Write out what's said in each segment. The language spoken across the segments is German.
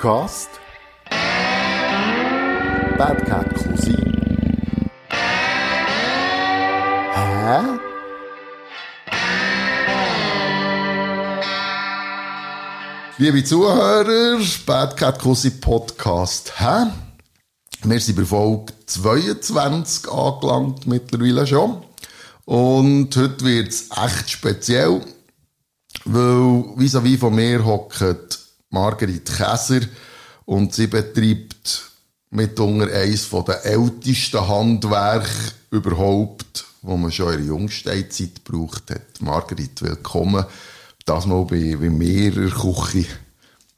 Podcast Bad Cat Cousin. Hä? Liebe Zuhörer, Bad Cat Cousin Podcast. Hä? Wir sind bei Folge 22 angelangt mittlerweile schon. Und heute wird es echt speziell, weil vis-à-vis von mir hockt Marguerite Käser und sie betreibt mitunter eines der ältesten Handwerke überhaupt, wo man schon in der Jungsteinzeit gebraucht hat. Marguerite, willkommen. Das mal bei, bei mir in der Küche.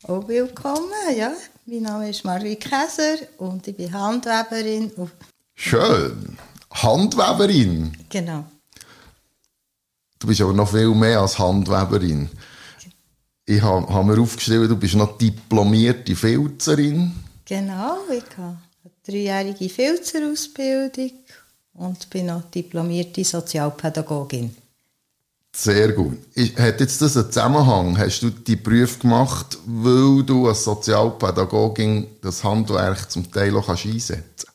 Oh, willkommen, ja. Mein Name ist Marguerite Käser und ich bin Handweberin. Schön. Handweberin? Genau. Du bist aber noch viel mehr als Handweberin. Ich habe hab mir aufgeschrieben, du bist noch diplomierte Filzerin. Genau, ich habe eine dreijährige Filzerausbildung und bin noch diplomierte Sozialpädagogin. Sehr gut. Hat jetzt das einen Zusammenhang? Hast du die Prüfe gemacht, weil du als Sozialpädagogin das Handwerk zum Teil auch einsetzen kannst?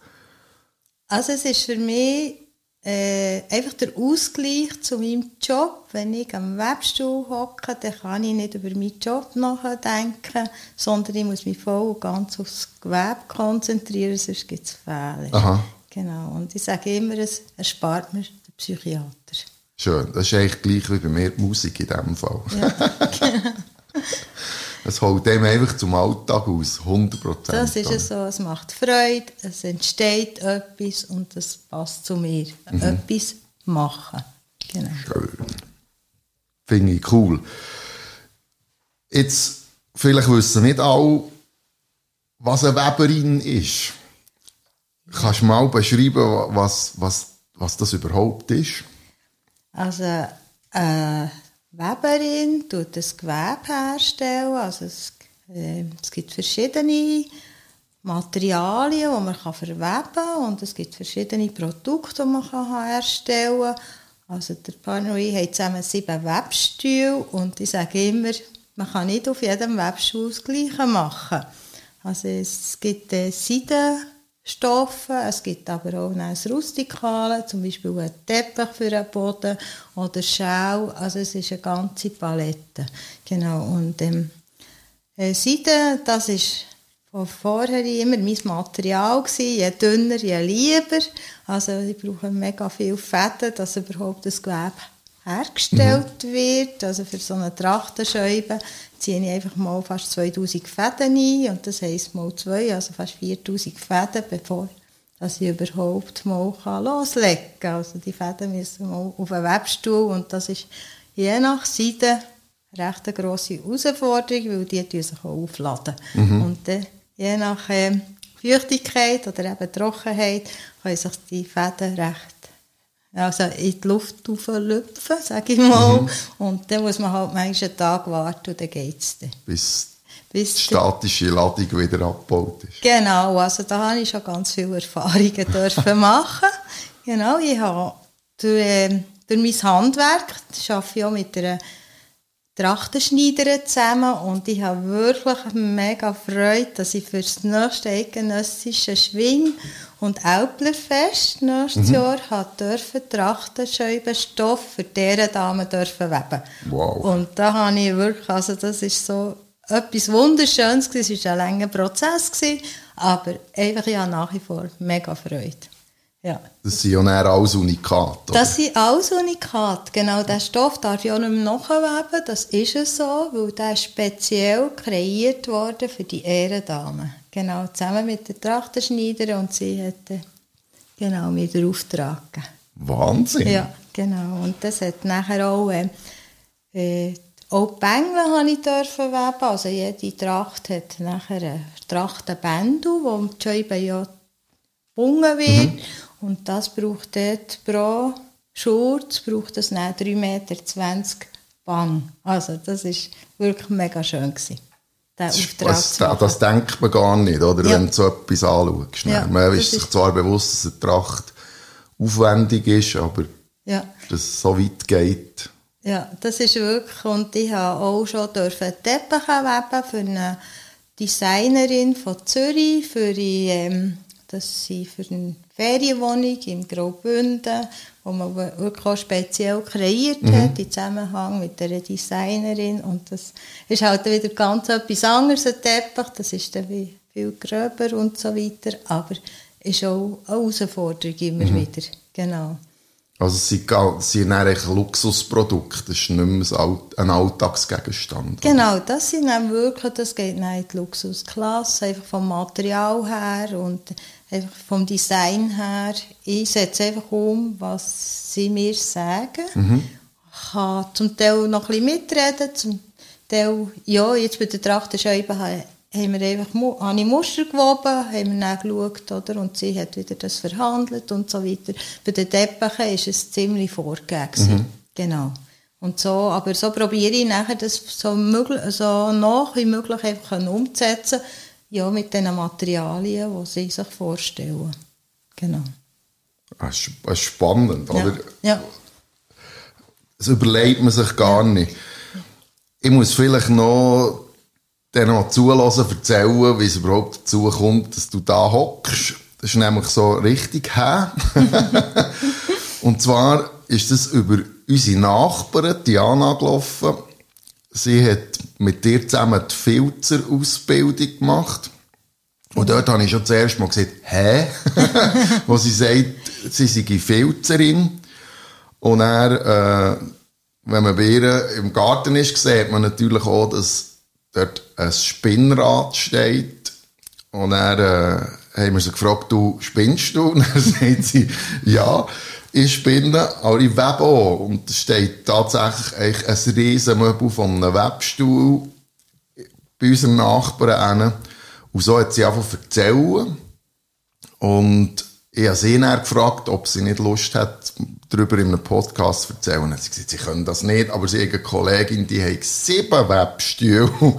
Also es ist für mich äh, einfach der Ausgleich zu meinem Job. Wenn ich am Webstuhl hocke, dann kann ich nicht über meinen Job nachdenken, sondern ich muss mich voll und ganz aufs Gewerbe konzentrieren, sonst gibt es Fehler. Aha. Genau. Und ich sage immer, es erspart mir den Psychiater. Schön. Das ist eigentlich gleich wie bei mir die Musik in diesem Fall. Ja. Es holt dem einfach zum Alltag aus, 100%. Das ist es so, es macht Freude, es entsteht etwas und es passt zu mir. Mhm. Etwas machen. Genau. Schön. Finde ich cool. Jetzt, vielleicht wissen nicht alle, was eine Weberin ist. Kannst du mal beschreiben, was, was, was das überhaupt ist? Also, äh, Weberin tut das Gewebe herstellen. Also es, äh, es gibt verschiedene Materialien, die man kann verweben kann und es gibt verschiedene Produkte, die man kann herstellen kann. Also der ich haben zusammen sieben Webstühle und ich sage immer, man kann nicht auf jedem Webstuhl das Gleiche machen. Also es gibt äh, Seiden, Stoffe. Es gibt aber auch ein Rustikale, zum Beispiel einen Teppich für einen Boden oder Schau. Also es ist eine ganze Palette. Genau. Und ähm, äh, Seide, das ist von vorher immer mein Material gewesen. Je dünner, je lieber. Also ich brauche mega viel Fäden, dass überhaupt das Gewebe hergestellt mhm. wird. Also für so eine Trachtenscheibe ziehe ich einfach mal fast 2000 Fäden ein und das heisst mal zwei, also fast 4000 Fäden, bevor dass ich überhaupt mal loslegen kann. Also die Fäden müssen mal auf einen Webstuhl und das ist je nach Seite recht eine grosse Herausforderung, weil die sich auch aufladen. Mhm. Und äh, je nach äh, Feuchtigkeit oder eben Trockenheit können sich die Fäden recht also in die Luft lüpfen, sage ich mal. Mhm. Und dann muss man halt manchmal einen Tag warten und dann geht es dann. Bis, Bis die statische Ladung wieder abgebaut ist. Genau, also da habe ich schon ganz viele Erfahrungen dürfen machen. Genau, ich habe durch, äh, durch mein Handwerk, ich arbeite ja mit einer Trachtenschneiderin zusammen und ich habe wirklich mega Freude, dass ich für das nächste eidgenössische Schwing- und Älplerfest nächstes mhm. Jahr hat dürfen Trachtenscheibenstoff für diese Damen dürfen weben. Wow. Und da habe ich wirklich, also das ist so etwas Wunderschönes gewesen. Es war ein langer Prozess, gewesen, aber einfach ja nach wie vor mega Freude. Ja. Das sind ja dann alles Unikate. Das sind alles Unikate. Genau, der Stoff darf ja auch nicht mehr nachweben. Das ist es so, weil der ist speziell kreiert worden für die Ehrendame. Genau, zusammen mit der Trachtenschneiderin und sie hat genau, mir den Auftrag gegeben. Wahnsinn! Ja, genau. Und das hat nachher auch, äh, äh auch die Bängel habe ich dürfen weben. Also jede Tracht hat nachher ein Trachtenbändel, wo die Scheibe ja gebunden wird. Mhm. Und das braucht dort pro Schurz braucht das 3,20 Meter Bang. Also das ist wirklich mega schön gewesen. Das, das, das, denkt man gar nicht, oder? Ja. Wenn du so etwas anschaust. Ja, man ist sich zwar bewusst, dass eine Tracht aufwendig ist, aber ja. dass es so weit geht. Ja, das ist wirklich, und ich habe auch schon dürfen Teppiche weben für eine Designerin von Zürich für die, ähm, dass sie für eine Ferienwohnung im Graubünden, wo man wirklich auch speziell kreiert mhm. hat, im Zusammenhang mit der Designerin. Und das ist halt wieder ganz etwas anderes, ein Teppich. Das ist dann viel gröber und so weiter. Aber ist auch eine Herausforderung immer mhm. wieder. Genau. Also es sind, es sind eigentlich Luxusprodukte, das ist nicht mehr ein Alltagsgegenstand. Genau, das sind dann wirklich, das geht in die Luxusklasse, einfach vom Material her und einfach vom Design her. Ich setze einfach um, was sie mir sagen. Mhm. Ich kann zum Teil noch ein bisschen mitreden, zum Teil, ja, jetzt bei der Trachtenscheibe haben wir einfach, habe ich Muster gewoben, haben wir dann geschaut, oder? und sie hat wieder das verhandelt und so weiter. Bei den Teppichen war es ziemlich vorgegeben. Mhm. Genau. Und so, aber so probiere ich nachher das so, möglich, so nach wie möglich einfach umzusetzen, ja, mit den Materialien, die sie sich vorstellen. Genau. Das ist spannend, ja. oder? Ja. Das überlegt man sich gar nicht. Ich muss vielleicht noch denen mal zulassen, erzählen, wie es überhaupt dazu kommt, dass du da hockst. Das ist nämlich so richtig hä. Und zwar ist das über unsere Nachbarin, Diana, gelaufen. Sie hat mit dir zusammen die Filzer-Ausbildung gemacht. Und dort habe ich schon zuerst mal gesagt, hä? Wo sie sagt, sie sei Filzerin. Und er, äh, wenn man bei ihr im Garten ist, sieht man natürlich auch, dass dort ein Spinnrad steht. Und dann äh, haben wir sie gefragt, du spinnst du? Und dann sagt sie, ja, ich spinne, aber ich webe auch. Und es steht tatsächlich ein riesen Möbel von einem Webstuhl bei unseren Nachbarn. Und so hat sie einfach erzählt. Und ich habe sie dann gefragt, ob sie nicht Lust hat, darüber in einem Podcast zu erzählen. Und sie gesagt, sie können das nicht, aber sie hat eine Kollegin, die hat sieben Webstühle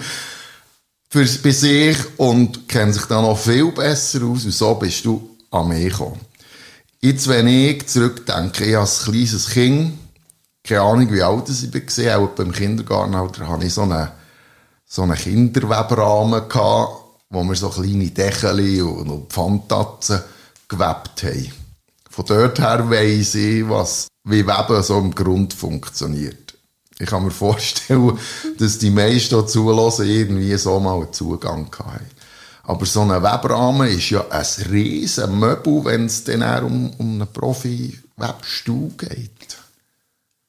für, bei sich und kennt sich dann noch viel besser aus. Und so bist du an mich gekommen. Jetzt, wenn ich zurückdenke, ich als kleines Kind, keine Ahnung, wie alt ich war, auch beim Kindergartenalter, hatte ich so einen, so einen Kinderwebrahmen gehabt, wo wir so kleine Dächeli und Pfandtatzen gewebt haben. Von dort her weiss ich, was, wie Weben so im Grund funktioniert. Ich kann mir vorstellen, dass die meisten, die zulassen, irgendwie so mal einen Zugang haben. Aber so ein Webrahmen ist ja ein riesen Möbel, wenn es dann um, um einen Profi-Webstuhl geht.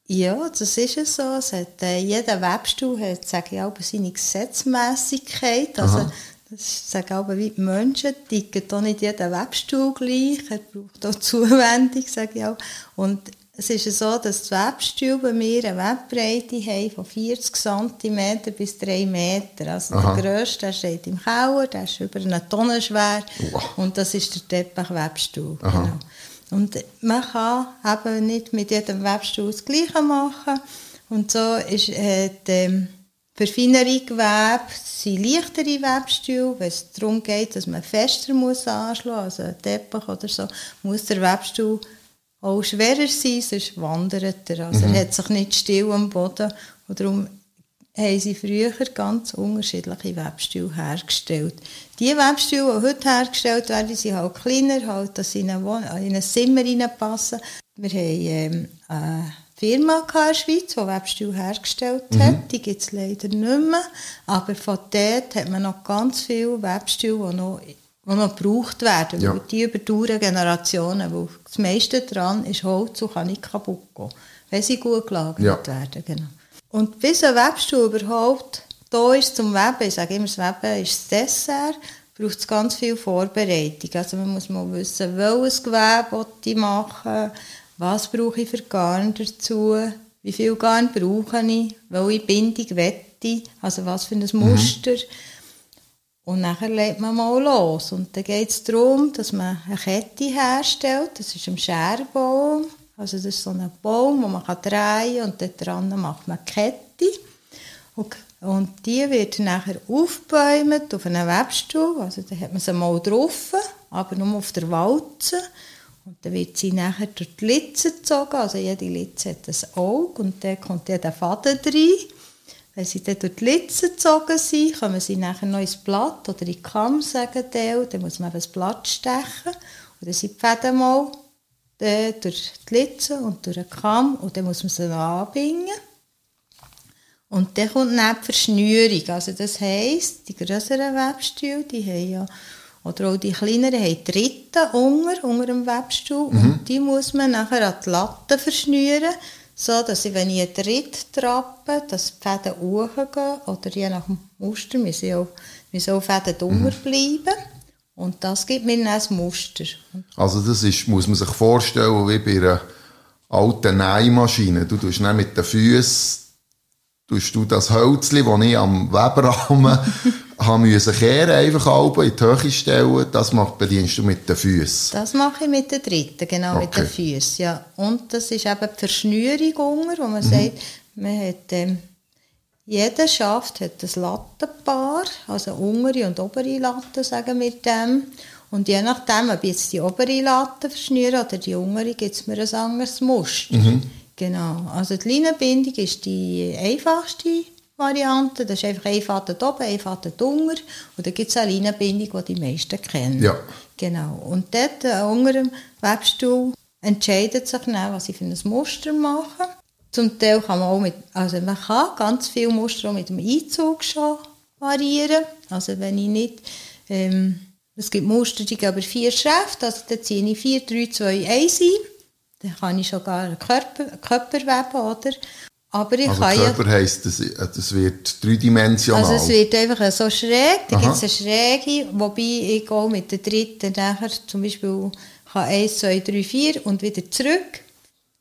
Ja, das ist es so. Es hat, äh, jeder Webstuhl hat, sage ich auch, seine Gesetzmäßigkeit. Also, Aha. Das sagen aber wie die Menschen, ticken auch nicht jeden Webstuhl gleich, er braucht auch Zuwendung, sage ich auch. Und es ist so, dass die Webstühle bei mir eine Webbreite haben von 40 cm bis 3 Meter. Also Aha. der grösste der steht im Keller, der ist über eine Tonne schwer wow. und das ist der Teppichwebstuhl. Genau. Und man kann eben nicht mit jedem Webstuhl das Gleiche machen. Und so ist, hat, ähm, für feinere Gewebe sind leichtere Webstühle. Wenn es darum geht, dass man fester muss anschlagen muss, also ein Teppich oder so, muss der Webstuhl auch schwerer sein, sonst wandert er. Also mhm. er hat sich nicht still am Boden. Und darum haben sie früher ganz unterschiedliche Webstühle hergestellt. Die Webstühle, die heute hergestellt werden, sind halt kleiner, halt, dass sie in ein Zimmer reinpassen. Wir haben ähm, äh, Firma in der Schweiz, die Webstühle hergestellt hat. Mhm. Die gibt es leider nicht mehr. Aber von dort hat man noch ganz viele Webstühle, die noch, die noch gebraucht werden. Ja. Die überdauern Generationen. Weil das meiste daran ist Holz und kann nicht kaputt gehen, wenn sie gut gelagert ja. werden. Genau. Und bis ein Webstuhl überhaupt da ist zum Weben, ich sage immer, das Weben ist das Dessert, braucht es ganz viel Vorbereitung. Also man muss mal wissen, welches Gewebe ich machen was brauche ich für Garn dazu, wie viel Garn brauche ich, welche Bindung wette also was für ein Muster. Mhm. Und nachher legt man mal los. Und dann geht es darum, dass man eine Kette herstellt. Das ist ein Scherbaum. Also das ist so ein Baum, den man drehen kann und dort dran macht man eine Kette. Und, und die wird nachher aufgebäumt auf einem Webstuhl. Also da hat man sie mal drauf, aber nur auf der Walze. Und dann wird sie nachher durch die Litze gezogen, also jede Litze hat ein Auge und dann kommt der Faden rein. Wenn sie dann durch die Litze gezogen sind, kommen sie nachher noch ins Blatt oder in die Kamm, sagen die, dann muss man eben das Blatt stechen. Und dann sind die Fäden mal durch die Litze und durch den Kamm und dann muss man sie noch anbinden. Und dann kommt dann die Verschnürung. Also das heisst, die grösseren Webstühle, die haben ja, oder auch die kleineren, haben Dritten unter, unter dem Webstuhl. Mhm. Und die muss man nachher an die Latte verschnüren, so dass ich, wenn ich einen Dritt trappe, dass die Fäden hochgehen, oder je nach dem Muster, müssen auch, müssen auch Fäden drunter mhm. bleiben. Und das gibt mir dann ein Muster. Also das ist, muss man sich vorstellen, wie bei einer alten Nähmaschine. Du tust dann mit den Füßen tust du das Hölzchen, das ich am Weberrahmen haben müssen kehren, einfach halb in die Höhe stellen, das machst, bedienst du mit den Füßen? Das mache ich mit den Dritten, genau, okay. mit den Füßen, ja. Und das ist eben die Verschnürung unter, wo man mhm. sagt, man hat, ähm, jeder Schaft hat ein Lattenpaar, also untere und obere Latte, sagen wir dem. Und je nachdem, ob ich jetzt die obere Latte verschnüre oder die untere, gibt es mir ein anderes Muster. Mhm. Genau. Also die Leinenbindung ist die einfachste Variante. Das ist einfach ein Faden oben, ein Faden unten. Und dann gibt es eine Leinenbindung, die die meisten kennen. Ja. Genau. Und dort äh, unter dem Webstuhl entscheidet sich dann, was ich für ein Muster mache. Zum Teil kann man auch mit, also man kann ganz viele Muster auch mit dem Einzug schon variieren. Also wenn ich nicht, ähm, es gibt Muster, die über vier Schrift, also dann ziehe ich 4, 3, 2, 1 ein. Dann kann ich schon gar einen Körper, Körper weben, oder? Aber ich also kann Körper ja, heisst, das, das wird dreidimensional? Also es wird einfach so schräg, da gibt es eine Schräge, wobei ich auch mit der dritten nachher zum Beispiel kann 1, 2, 3, 4 und wieder zurück,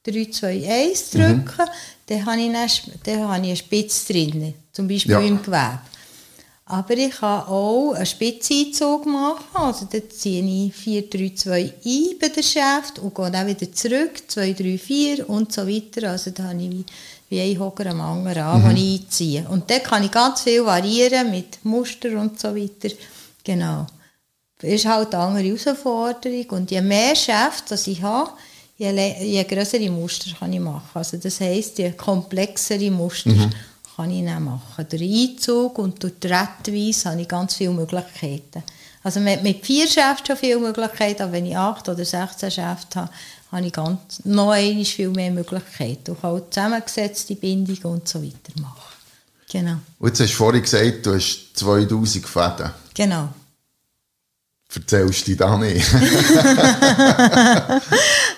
3, 2, 1 drücken, mhm. dann, habe ich dann, dann habe ich eine Spitze drin, zum Beispiel ja. im Gewebe. Aber ich kann auch einen Spitzeinzug machen. Also dann ziehe ich 4, 3, 2 ein bei der Schäft und gehe dann wieder zurück, 2, 3, 4 und so weiter. Also da habe ich wie, ein Hocker am anderen an, mhm. ich einziehe. Und dann kann ich ganz viel variieren mit Muster und so weiter. Genau. Das ist halt eine andere Herausforderung. Und je mehr Schäfte ich habe, je, je größere Muster kann ich machen. Also das heisst, je komplexere Muster mhm kann ich dann machen. Durch Einzug und durch die Rettweise habe ich ganz viele Möglichkeiten. Also mit, mit vier Schäften schon viele Möglichkeiten, aber wenn ich acht oder 16 Schäfte habe, habe ich ganz, noch einmal viel mehr Möglichkeiten. Ich kann auch zusammengesetzte Bindungen und so weiter machen. Genau. Und jetzt hast du vorhin gesagt, du hast 2000 Fäden. Genau. Erzählst du da nicht?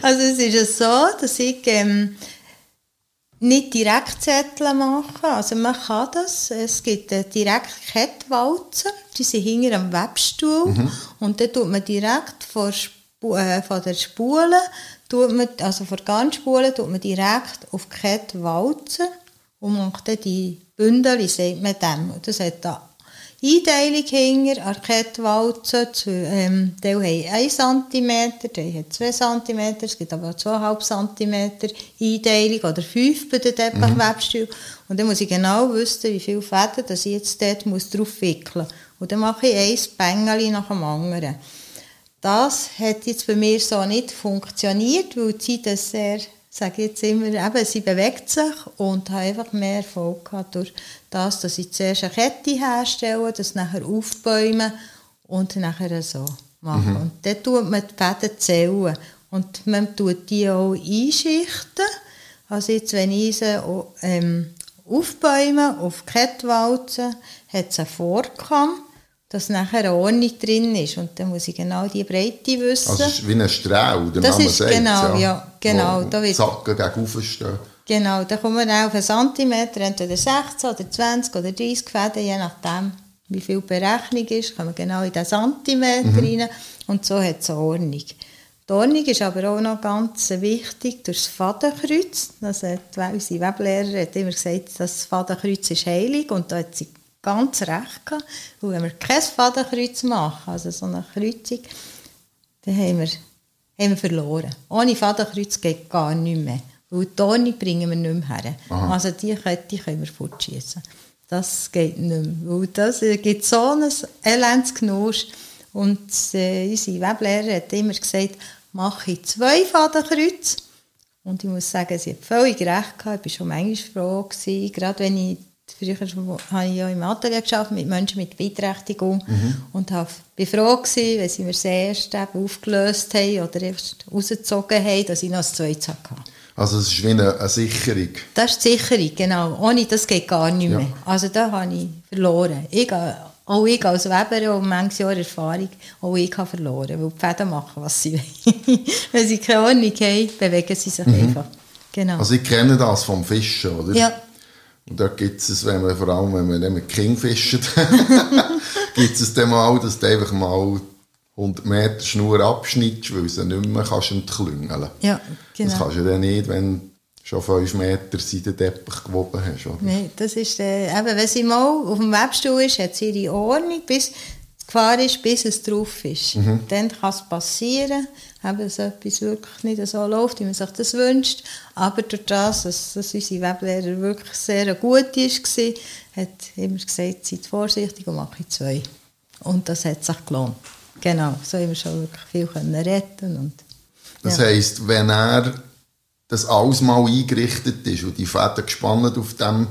also es ist so, dass ich ähm, nicht direkt Zettel machen. Also man kann das. Es gibt direkt Kettwalzen, die sind hinter am Webstuhl mhm. und dann tut man direkt vor, Sp äh, von der Spule, tut man, also vor der Garnspule, tut man direkt auf die Kette walzen und macht dann die Bündel, sagt man dem. Das hat da Einteilung hinter, Arkettwalzen, ähm, die haben 1 cm, die haben 2 cm, es gibt aber auch 2,5 cm Einteilung oder 5 bei den Teppichwebstühlen. Mhm. Und dann muss ich genau wissen, wie viele Fäden dass ich jetzt dort muss drauf wickeln muss. Und dann mache ich ein Bängeli nach dem anderen. Das hat jetzt bei mir so nicht funktioniert, weil die Zeit sehr sage jetzt immer, eben, sie bewegt sich und hat einfach mehr Erfolg gehabt durch das, dass ich zuerst eine Kette herstelle, das nachher aufbäume und nachher so mache. Mhm. Und dann tut man die Fäden zählen und man tut die auch einschichten. Also jetzt, wenn ich sie ähm, aufbäume, auf die Kette walze, hat es einen Vorkamm dass nachher eine Ordnung drin ist. Und dann muss ich genau die Breite wissen. Also ist wie ein Strahl, der das Name ist, sagt Genau, ja. ja genau. da wird, Zacken gegen. Genau, da kommen wir auf einen Zentimeter, entweder 16 oder 20 oder 30 Fäden, je nachdem, wie viel Berechnung ist, kommen wir genau in den Zentimeter mhm. rein und so hat es eine Ordnung. Die Ordnung ist aber auch noch ganz wichtig durch das Fadenkreuz. Also, unsere Weblehrer hat immer gesagt, das Fadenkreuz ist heilig und da hat sie ganz recht gehabt. Und wenn wir kein Fadenkreuz machen, also so eine Kreuzung, dann haben wir, haben wir verloren. Ohne Fadenkreuz geht gar nichts mehr. Weil die Ordnung bringen wir nicht mehr her. Aha. Also die Kette können wir fortschießen. Das geht nicht mehr. Weil das gibt so ein elendes Und äh, unsere Weblehrer hat immer gesagt, mache ich zwei Fadenkreuz. Und ich muss sagen, sie hat völlig recht gehabt. Ich war schon manchmal froh, gewesen, gerade wenn ich früher habe ich ja im Atelier geschafft mit Menschen mit Beeinträchtigung und habe, bin froh gewesen, wenn sie mir das erste aufgelöst haben oder erst rausgezogen haben, dass ich noch ein zweites hatte. Also es ist wie eine, eine Sicherung. Das ist die Sicherung, genau. Ohne das geht gar nicht mehr. Ja. Also da habe ich verloren. Ich, auch ich als Weber und manches Jahr Erfahrung, auch ich habe verloren, weil die Pferde machen, was sie wollen. Wenn sie keine Ordnung haben, bewegen sie sich einfach. Genau. Also ich kenne das vom Fischen, oder? ja, Und da gibt es, wenn man, vor allem wenn man nicht mit King fischt, gibt es dann mal, dass du einfach mal 100 Meter Schnur abschneidest, weil du sie nicht mehr kannst entklüngeln ja, genau. Das kannst du dann nicht, wenn du schon 5 Meter Seidenteppich gewoben hast. Oder? Nein, das ist, äh, eben, wenn sie mal auf dem Webstuhl ist, hat sie ihre Ordnung, bis die Gefahr ist, bis es drauf ist. Dann kann es passieren, eben, dass etwas wirklich nicht so läuft, wie man sich das wünscht. Aber durch das, dass, dass unsere Weblehrer wirklich sehr gut war, hat immer gesagt, seid vorsichtig und mache zwei. Und das hat sich gelohnt. Genau, so haben wir schon wirklich viel können retten und Das ja. heisst, wenn er das alles mal eingerichtet ist und die Fäden gespannt auf dem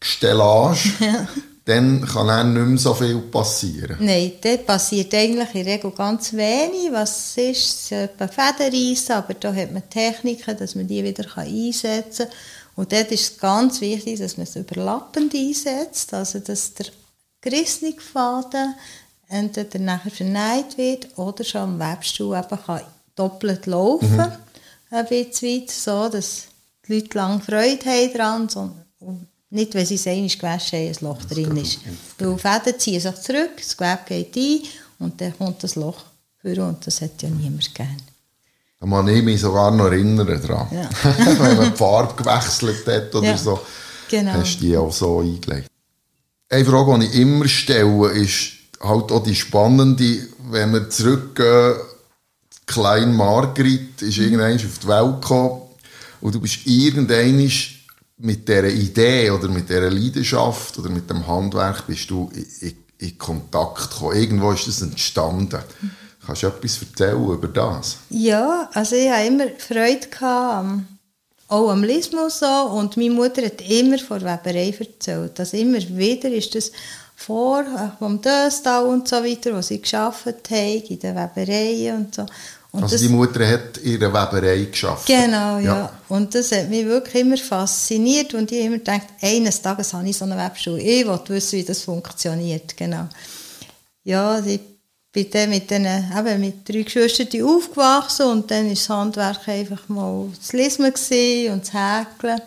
Stellage, dann kann er nicht mehr so viel passieren. Nein, dort passiert eigentlich in der Regel ganz wenig. Was ist, etwa Fäden reissen, aber da hat man Techniken, dass man die wieder einsetzen kann. Und dort ist es ganz wichtig, dass man es überlappend einsetzt, also dass der gerissene Faden entweder nachher vernäht wird oder schon am Webstuhl eben kann doppelt laufen ein bisschen weit, so dass die Leute lange Freude haben daran, und nicht, wenn sie es einmal gewaschen haben, ein Loch drin ist. Weil Fäden ziehen sich zurück, das Gewebe geht ein und dann kommt das Loch vor und das hat ja niemand gern. Da kann ich mich sogar noch erinnern daran. Ja. Wenn man die Farbe gewechselt hat oder Ja, so, genau. hast du die auch so eingelegt. Eine Frage, die ich immer stelle, ist halt auch die spannende, wenn wir zurückgehen, die kleine Margrit ist irgendwann auf die Welt gekommen und du bist irgendwann mit dieser Idee oder mit dieser Leidenschaft oder mit dem Handwerk bist du in, in, in Kontakt gekommen. Irgendwo ist das entstanden. Kannst du etwas erzählen über das? Ja, also ich hatte immer Freude gehabt, auch am Lismus so, und meine Mutter hat immer von Weberei erzählt. Also immer wieder ist das vor, äh, vom Döstal und so weiter, wo sie gearbeitet haben, in den Webereien und so. Und Also das- die Mutter hat ihre Weberei geschafft. Genau, ja. Und das hat mich wirklich immer fasziniert und ich habe immer gedacht, eines Tages habe ich so eine Webschule. Ich wollte wissen, wie das funktioniert, genau. Ja, ich bin dann mit, den, eben mit drei Geschwistern aufgewachsen und dann war das Handwerk einfach mal das gewesen und das Häkeln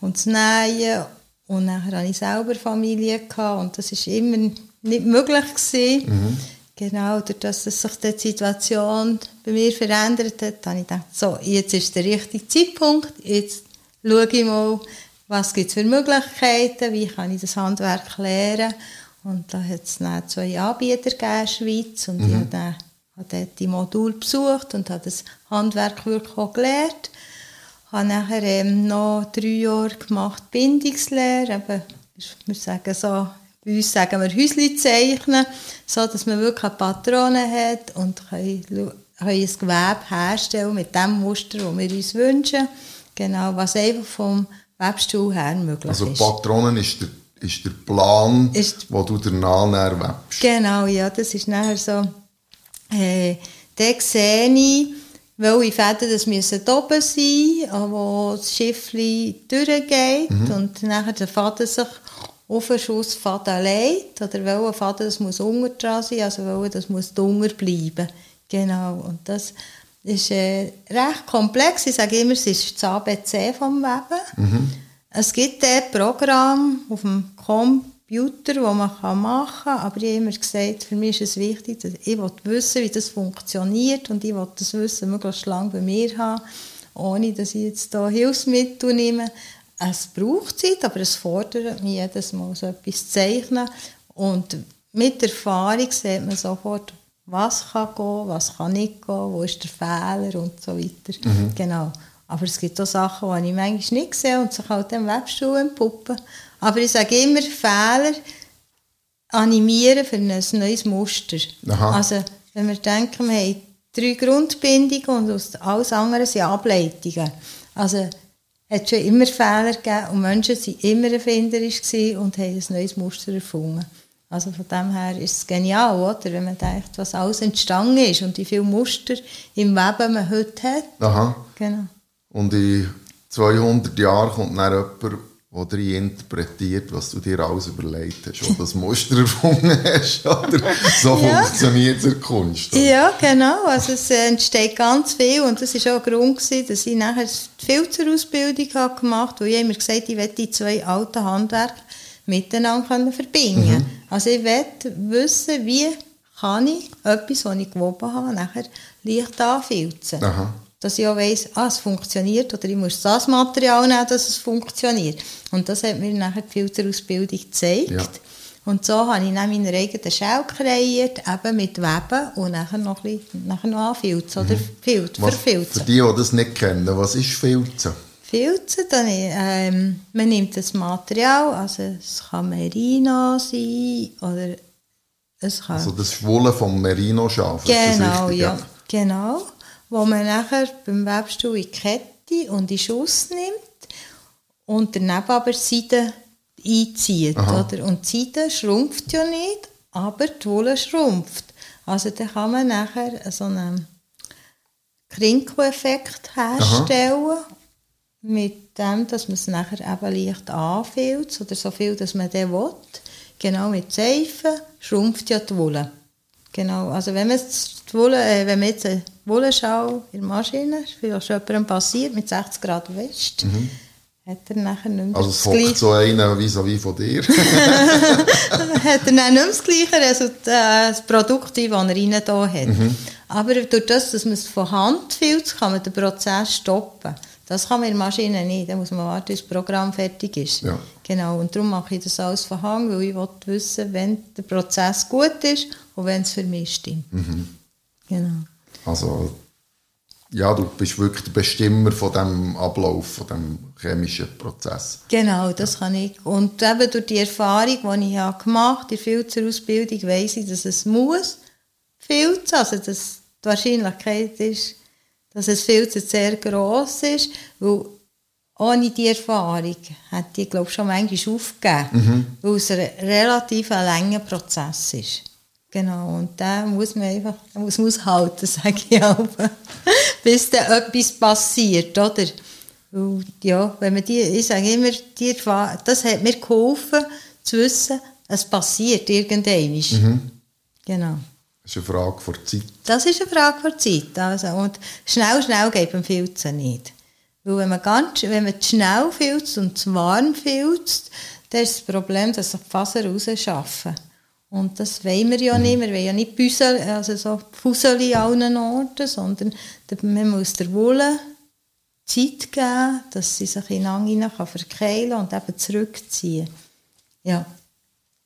und das Nähen und dann hatte ich selber Familie gehabt und das war immer nicht möglich gewesen. Genau, dadurch, dass sich die Situation bei mir verändert hat, habe ich gedacht, so, jetzt ist der richtige Zeitpunkt, jetzt schaue ich mal, was gibt es für Möglichkeiten, wie kann ich das Handwerk lernen. Und da hat es dann zwei Anbieter gegeben in der Schweiz und ich habe dann habe dort die Modul besucht und habe das Handwerk wirklich auch gelernt. habe nachher ähm, noch drei Jahre gemacht Bindungslehre, eben, wir sagen so, bei uns sagen wir Häusli zeichnen, so dass man wirklich eine Patrone hat und können, können ein Gewebe herstellen mit dem Muster, das wir uns wünschen. Genau, was einfach vom Webstuhl her möglich Also ist. Patronen ist der, ist der Plan, Ist- wo du danach näher webst. Genau, ja, das ist nachher so. Äh, dann sehe ich, welche Fäden das müssen oben sein, äh, wo das Schiffli durchgeht und nachher der Faden sich auf den Schussfaden legt oder welcher Faden das muss unten dran sein, also welcher das muss drunter bleiben. Genau, und das ist äh, recht komplex. Ich sage immer, es ist das ABC vom Weben. Es gibt ein Programm auf dem Computer, das man machen kann, aber ich habe immer gesagt, für mich ist es wichtig, dass ich will wissen, wie das funktioniert und ich will das Wissen möglichst lange bei mir haben, ohne dass ich jetzt hier Hilfsmittel nehme. Es braucht Zeit, aber es fordert mich jedes Mal, so etwas zu zeichnen und mit Erfahrung sieht man sofort, was kann gehen, was kann nicht gehen, wo ist der Fehler und so weiter. Genau. Aber es gibt auch Sachen, die ich manchmal nicht sehe und sich halt im Webstuhl entpuppen. Aber ich sage immer, Fehler animieren für ein neues Muster. Aha. Also, wenn wir denken, wir haben drei Grundbindungen und aus alles andere sind Ableitungen. Also, hat schon immer Fehler gegeben und Menschen waren immer erfinderisch und haben ein neues Muster erfunden. Also von dem her ist es genial, oder? wenn man denkt, was alles entstanden ist und wie viele Muster im Weben man heute hat. Aha. Genau. Und in 200 Jahren kommt dann jemand, der dir interpretiert, was du dir alles überlegt hast, oder das Muster erfunden hast. Oder? So Ja. funktioniert es Kunst. oder? Ja, genau. Also es äh, entsteht ganz viel und das war auch ein Grund, gewesen, dass ich nachher die Filzerausbildung habe gemacht habe, weil ich immer gesagt habe, ich will die zwei alten Handwerke miteinander können verbinden Also ich will wissen, wie kann ich etwas, was ich gewoben habe, nachher leicht anfilzen. Aha. Dass ich auch weiss, ah, es funktioniert oder ich muss das Material nehmen, dass es funktioniert. Und das hat mir nachher die Filterausbildung gezeigt. Ja. Und so habe ich dann meine eigenen Schell kreiert, eben mit Weben und nachher noch, ein bisschen, nachher noch anfilzen oder Filz, Mhm. Für verfilzen. die, die das nicht kennen, was ist Filzen? Filzen, dann, ähm, man nimmt das Material, also es kann Merino sein oder es kann... Also das Schwullen vom Merino-Schaf. Genau, richtig? ja. Genau. Wo man nachher beim Webstuhl in die Kette und in Schuss nimmt und daneben aber die Seite einzieht. Aha. Oder? Und die Seite schrumpft ja nicht, aber die Wolle schrumpft. Also dann kann man nachher so einen Krinkeleffekt herstellen, mit dem, dass man es nachher eben leicht anfüllt oder so viel, dass man den will. Genau mit Seife schrumpft ja die Wolle. Genau, also wenn man, die Wolle, äh, wenn man jetzt eine Wollenschau in der Maschine, ist vielleicht schon jemandem passiert, mit 60 Grad West, hat er nachher nicht mehr Mhm. Also es hockt so einer wie von dir. hat er dann nicht mehr das gleiche Resultat, äh, das Produkt, das er rein da hat. Mhm. Aber durch das, dass man es von Hand filzt, kann man den Prozess stoppen. Das kann man in der Maschine nicht. Da muss man warten, bis das Programm fertig ist. Ja. Genau. Und darum mache ich das alles von Hand, weil ich will wissen, wenn der Prozess gut ist und wenn es für mich stimmt. Mhm. Genau. Also ja, du bist wirklich der Bestimmer von dem Ablauf, von dem chemischen Prozess. Genau, das kann ich. Und eben durch die Erfahrung, die ich habe gemacht habe, die Filzerausbildung, weiss ich, dass es muss filzen, also dass die Wahrscheinlichkeit ist, dass es Filzen sehr gross ist, weil ohne die Erfahrung hätte ich, glaube ich, schon manchmal aufgegeben, weil es ein relativ langer Prozess ist. Genau, und da muss man einfach, da muss man aushalten, sage ich auch, bis dann etwas passiert, oder? Weil, ja, wenn man die, ich sage immer, die das hat mir geholfen, zu wissen, es passiert irgendwann. Genau. Das ist eine Frage der Zeit. Das ist eine Frage der Zeit. Also, und schnell, schnell geht beim Filzen nicht. Weil wenn man, ganz, wenn man zu schnell filzt und zu warm filzt, dann ist das Problem, dass sich die Faser rausschaffen. Und das wollen wir ja nicht. Wir wollen ja nicht Büsel, also so Fusel an allen Orten, sondern man muss der Wolle Zeit geben, dass sie sich in den Ang hinein kann verkeilen und eben zurückziehen. Ja.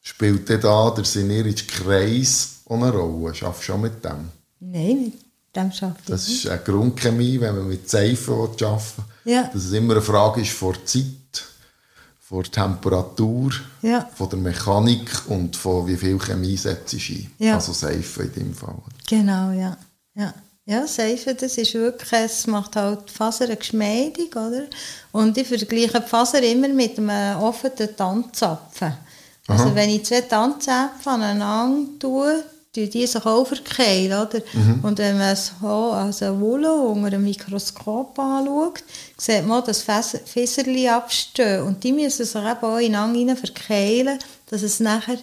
Spielt denn da der sinierische Kreis eine Rolle? Schaffst du schon mit dem? Nein, mit dem schaffe ich Das ist eine Grundchemie, wenn man mit Seifen arbeiten will. Ja. Dass es immer eine Frage ist vor Zeit, vor Temperatur, Ja. von der Mechanik und von wie viel Chemie setzt du ein. Ja. Also Seife in dem Fall. Genau, ja. Ja, ja Seife, das ist wirklich, es macht halt die Faser geschmeidig, oder? Und ich vergleiche die Faser immer mit einem offenen Tanzzapfen. Also wenn ich zwei Tanzzapfen aneinander tue, tun die sich auch verkeilen, oder? Und wenn man es so als eine Wolle unter einem Mikroskop anschaut, sieht man, dass Fäs- Fäserchen abstehen. Und die müssen sich eben auch ineinander verkeilen, dass es nachher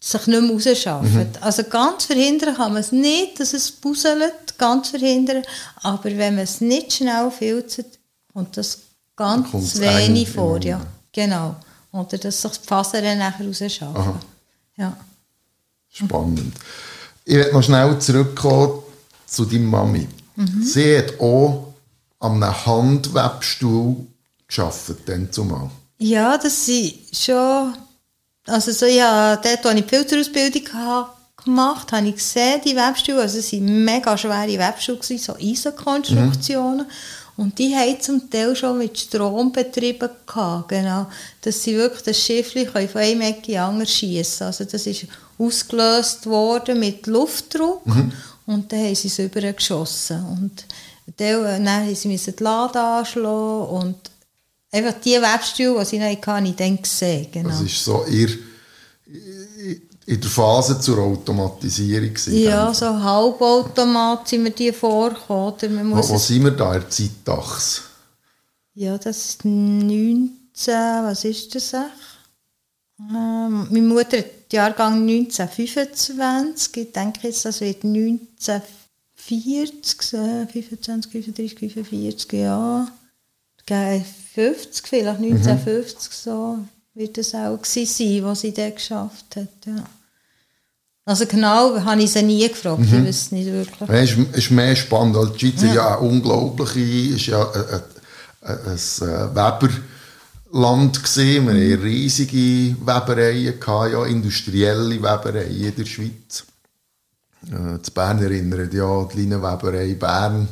sich nicht mehr rausschaffen. Also ganz verhindern kann man es nicht, dass es buselt, ganz verhindern. Aber wenn man es nicht schnell filzt, kommt das ganz wenig vor. Ja. Genau. Oder dass sich die Fasern nachher rausschaffen. Ja. Spannend. Ich werde noch schnell zurückkommen zu deiner Mami. Mhm. Sie hat auch an einem Handwebstuhl gearbeitet, dann zumal. Ja, das sind schon. Also, so, ja, dort, wo ich die Filterausbildung gemacht habe, habe ich gesehen, die Webstühle. Also, es waren mega schwere Webstühle, gewesen, so Eisenkonstruktionen. Und die haben zum Teil schon mit Strom betrieben. Gehabt, genau. Dass sie wirklich das können von einem Ecke in die andere schiessen Also, das ist ausgelöst worden mit Luftdruck. Und dann haben sie es übergeschossen. Und dann, dann haben sie die Lade anschlagen und einfach die Webstühle, die sie noch hatte, habe ich dann gesehen. Genau. Das ist so ihr, in der Phase zur Automatisierung. Gewesen, ja, so halbautomat sind wir die vorgekommen. Oder man muss wo, wo sind wir da, in der Zeitachse? Ja, das ist 19, was ist das eigentlich? Ähm, meine Mutter hat Jahrgang 1925, ich denke jetzt, das wird 1940, 25, 35, 45, ja. 50, vielleicht 1950 mhm. so wird es auch sein, was sie dort geschafft hat. Ja. Also genau habe ich sie nie gefragt, mhm. ich weiß nicht wirklich. Es ist, ist mehr spannend, weil die Schweiz ja. ja eine unglaubliche, ist ja ein, ein, ein Weberland gesehen. Wir hatten riesige Webereien, gehabt, ja, industrielle Webereien in der Schweiz. Äh, Bern erinnert ja die Leinenweberei Bern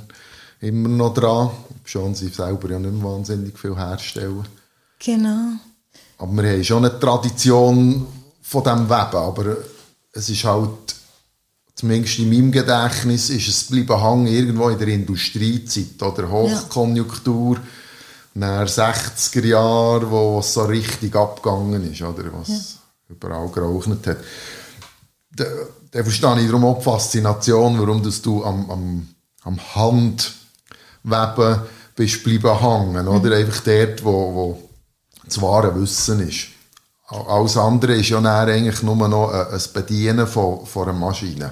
immer noch dran, schon sie selber ja nicht mehr wahnsinnig viel herstellen. Genau. Aber wir haben schon eine Tradition von diesem Weben, aber es ist halt, zumindest in meinem Gedächtnis, ist es bleiben hängen irgendwo in der Industriezeit oder Hochkonjunktur, ja. nach 60er Jahren, wo es so richtig abgegangen ist, oder was ja. überall geraucht hat. Da, da verstehe ich darum auch die Faszination, warum du am, am, am Handweben bist bleiben hängen, oder? Mhm. Einfach dort, wo, wo das wahre Wissen ist. Alles andere ist ja eigentlich nur noch ein Bedienen von, von einer Maschine.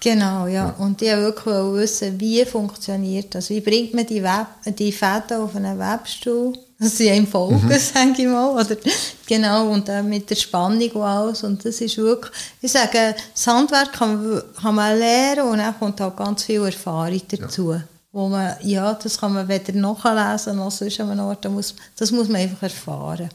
Genau, ja. ja. Und ich wollte wirklich wissen, wie funktioniert das? Wie bringt man die, Web die Fäden auf einen Webstuhl? dass sie einem folgen, mhm. sage ich mal. Oder, genau, und dann mit der Spannung und alles. Und das ist wirklich, ich sage, das Handwerk kann man, kann man lernen und dann kommt halt ganz viel Erfahrung dazu. Ja. Wo man, ja, das kann man weder nachlesen noch sonst an einem Ort. Das muss, das muss man einfach erfahren.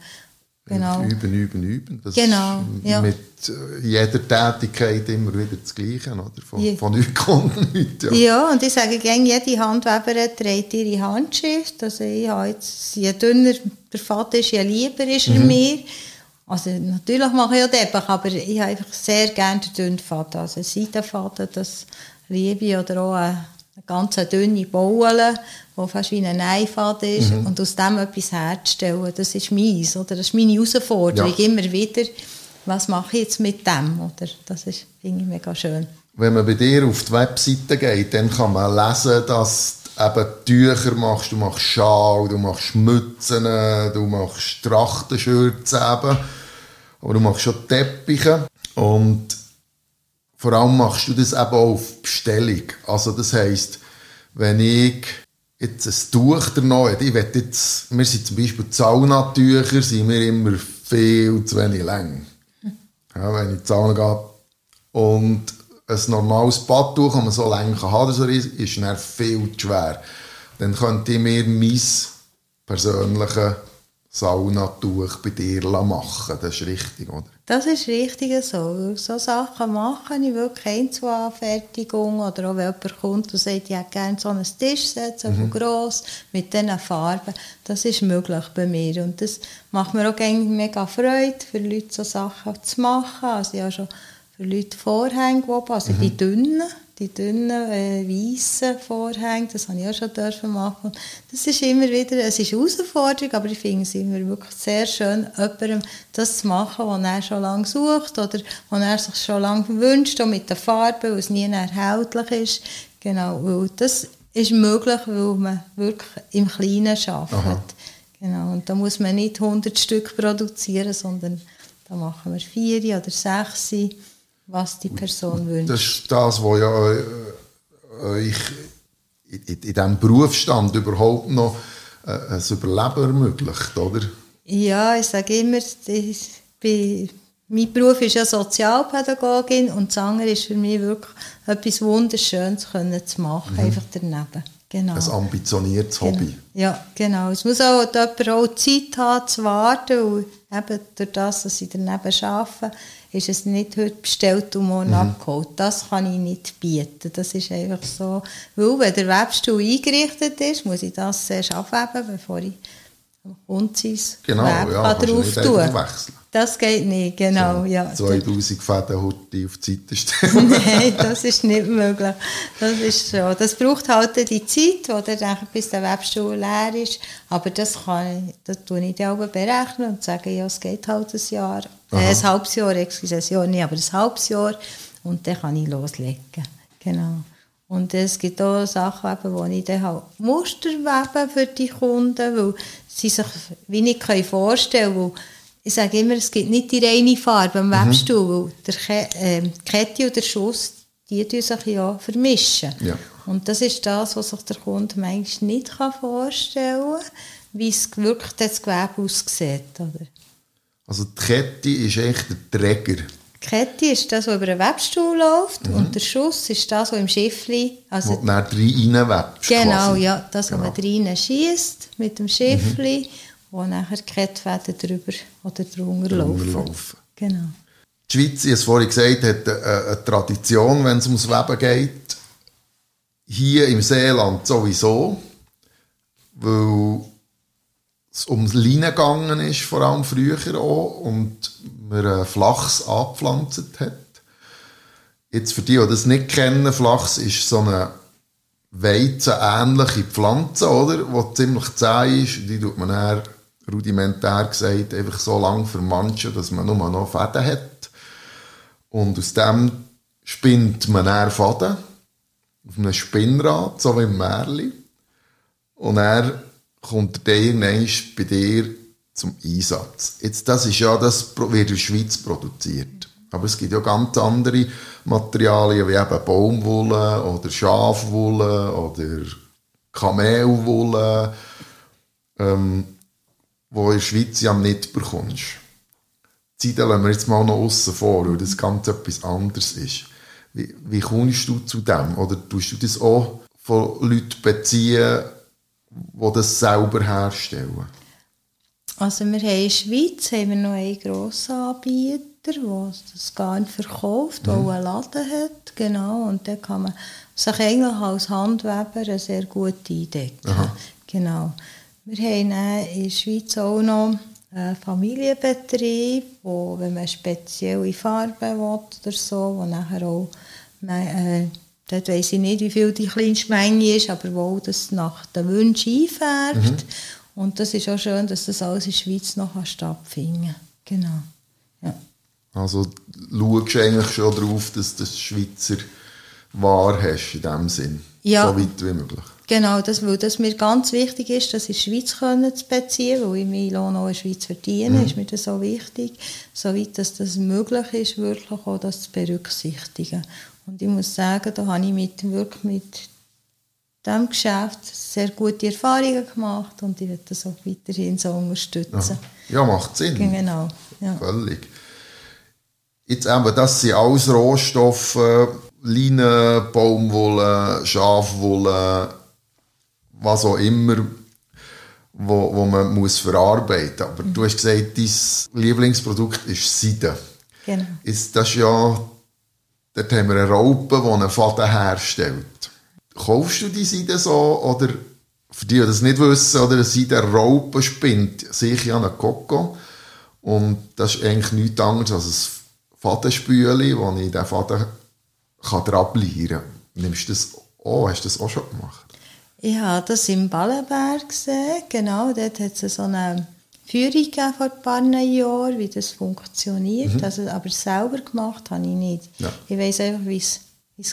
Genau. Üben, üben, üben. Das genau, ja. Mit äh, jeder Tätigkeit immer wieder das Gleiche, oder? Von, ja. von nichts kommt nichts. Ja. ja, und ich sage gerne, jede Handweberin trägt ihre Handschrift. Also ich habe jetzt, je dünner der Faden ist, je lieber ist er mhm. mir. Also natürlich mache ich auch Deppach, aber ich habe einfach sehr gerne den dünnen Faden. Also Seidenfaden, das liebe ich. Oder auch eine, eine ganz dünne Baule wo fast wie ein Einfaden ist mhm. und aus dem etwas herzustellen, das ist meins, oder? Das ist meine Herausforderung, ja. immer wieder, was mache ich jetzt mit dem, oder? Das ist, finde ich, mega schön. Wenn man bei dir auf die Webseite geht, dann kann man lesen, dass du eben Tücher machst, du machst Schal, du machst Mützen, du machst Trachtenschürzen eben, aber du machst schon Teppiche und vor allem machst du das eben auch auf Bestellung. Also das heisst, wenn ich jetzt ein Tuch danach, ich will jetzt, wir sind zum Beispiel Saunatücher, sind wir immer viel zu wenig lang. Ja, wenn ich in Sauna gehe. Und ein normales Badtuch, das man so lang kann haben kann, ist dann viel zu schwer. Dann könnte ich mir mein persönliches Saunatuch bei dir machen. Das ist richtig, oder? Das ist richtig so. So Sachen mache ich wirklich Einzelanfertigung oder auch wenn jemand kommt und sagt, ich hätte gerne so einen Tischset, so mhm. gross, mit diesen Farben. Das ist möglich bei mir und das macht mir auch mega Freude, für Leute so Sachen zu machen. Also ich habe schon für Leute Vorhänge gehoben, also mhm. die dünnen die dünnen, äh, weißen Vorhänge, das habe ich auch schon dürfen machen. Das ist immer wieder, es ist eine Herausforderung, aber ich finde es immer wirklich sehr schön, jemandem das zu machen, was er schon lange sucht oder was er sich schon lange wünscht, auch mit den Farben, weil es nie erhältlich ist. Genau, weil das ist möglich, weil man wirklich im Kleinen arbeitet. Genau, und da muss man nicht 100 Stück produzieren, sondern da machen wir vier oder sechs was die Person wünscht. Das ist das, was ja äh, euch in, diesem Berufsstand überhaupt noch äh, ein Überleben ermöglicht, oder? Ja, ich sage immer, ich bin, mein Beruf ist ja Sozialpädagogin und Sanger ist für mich wirklich etwas Wunderschönes können zu machen, mhm. einfach daneben. Genau. Ein ambitioniertes genau. Hobby. Ja, genau. Es muss auch jemand auch Zeit haben zu warten, und eben durch das, dass ich daneben arbeite, ist es nicht heute bestellt und morgen mhm. abgeholt. Das kann ich nicht bieten. Das ist einfach so. Weil, wenn der Webstuhl eingerichtet ist, muss ich das zuerst abweben, bevor ich und sein Genau, Gewebe ja, drauf wechseln. Das geht nicht, genau. ja. 2000 Fäden Horti auf die Seite stellen. Nein, das ist nicht möglich. Das ist so. Das braucht halt die Zeit, oder bis der Webstuhl leer ist. Aber das kann ich, das tue ich dann auch berechnen und sage, ja, es geht halt ein Jahr. Äh, ein halbes Jahr, excuse, ein Jahr nicht, aber ein halbes Jahr. Und dann kann ich loslegen. Genau. Und es gibt auch Sachen, eben, wo ich dann halt Muster webe für die Kunden, weil sie sich wie nicht vorstellen können. Ich sage immer, es gibt nicht die reine Farbe am Webstuhl, weil der Ke äh, die Kette und der Schuss, die tun sich ja vermischen. Ja. Und das ist das, was sich der Kunde manchmal nicht vorstellen kann, wie es wirklich das Gewebe aussieht. Oder? Also die Kette ist echt der Träger. Die Kette ist das, was über den Webstuhl läuft und der Schuss ist das, was im Schiffli, also wo du dann reinwebst. Genau, quasi. ja, das, wo Genau. man rein schießt mit dem Schiffli, wo nachher die Kettfäden drüber oder drunter Drunter laufen. Genau. Die Schweiz, ich habe es vorhin gesagt, hat eine, eine Tradition, wenn es ums Weben geht. Hier im Seeland sowieso, weil es ums Leinen gegangen ist, vor allem früher auch, und man Flachs angepflanzt hat. Jetzt für die, die das nicht kennen, Flachs ist so eine weizenähnliche Pflanze, oder? Die ziemlich zäh ist. Die tut man dann, rudimentär gesagt, einfach so lang vermanschen, dass man nur noch Fäden hat. Und aus dem spinnt man dann Faden auf einem Spinnrad, so wie im Märli. Und er kommt der irgendwann bei dir zum Einsatz. Jetzt, das ist ja, das wird in der Schweiz produziert. Aber es gibt ja ganz andere Materialien, wie eben Baumwolle oder Schafwolle oder Kamelwolle, ähm, wo in der Schweiz ja nicht bekommst. Die Seite lassen wir jetzt mal noch aussen vor, weil das ganz etwas anderes ist. Wie, wie kommst du zu dem? Oder tust du das auch von Leuten beziehen, die das selber herstellen? Also wir haben in der Schweiz haben wir noch einen grossen Anbieter, der das Garn verkauft, der auch einen Laden hat, genau, und da kann man sich eigentlich als Handweber sehr gut eindecken. Genau. Wir haben in der Schweiz auch noch einen Familienbetrieb, wo, wenn man spezielle Farben will oder so, wo nachher auch, äh, dort weiss ich nicht, wie viel die kleinste Menge ist, aber wo das nach den Wünschen einfärbt. Und das ist auch schön, dass das alles in der Schweiz noch stattfinden kann. Genau. Ja. Also schaust du eigentlich schon darauf, dass du das Schweizer Ware hast, in dem Sinn. Ja. So weit wie möglich. Genau, das, weil das mir ganz wichtig ist, das in die Schweiz können zu beziehen, weil ich meinen Lohn auch in der Schweiz verdiene, ist mir das so wichtig, soweit dass das möglich ist, wirklich auch das zu berücksichtigen. Und ich muss sagen, da habe ich mit, wirklich mit diesem Geschäft sehr gute Erfahrungen gemacht und ich werde das auch weiterhin so unterstützen. Ja, macht Sinn. Genau, ja. Völlig. Jetzt eben, das sind alles Rohstoffe, Leinen, Baumwolle, Schafwolle, was auch immer, wo, wo man muss verarbeiten muss. Aber du hast gesagt, dein Lieblingsprodukt ist Seide. Genau. Ist das ja, dort haben wir eine Raupe, die einen Faden herstellt. Kaufst du die Seide so, oder für die, die das nicht wissen, oder eine Seide Raupe spinnt sich ja einen Koko. Und das ist eigentlich nichts anderes als ein Fadenspüli, wo ich den Faden kann drablieren kann. Nimmst du das auch? Hast du das auch schon gemacht? Ich habe das im Ballenberg gesehen, genau, dort hat es so eine Führung vor ein paar Jahren, wie das funktioniert, also, aber selber gemacht habe ich nicht. Ja. Ich weiß einfach, wie es,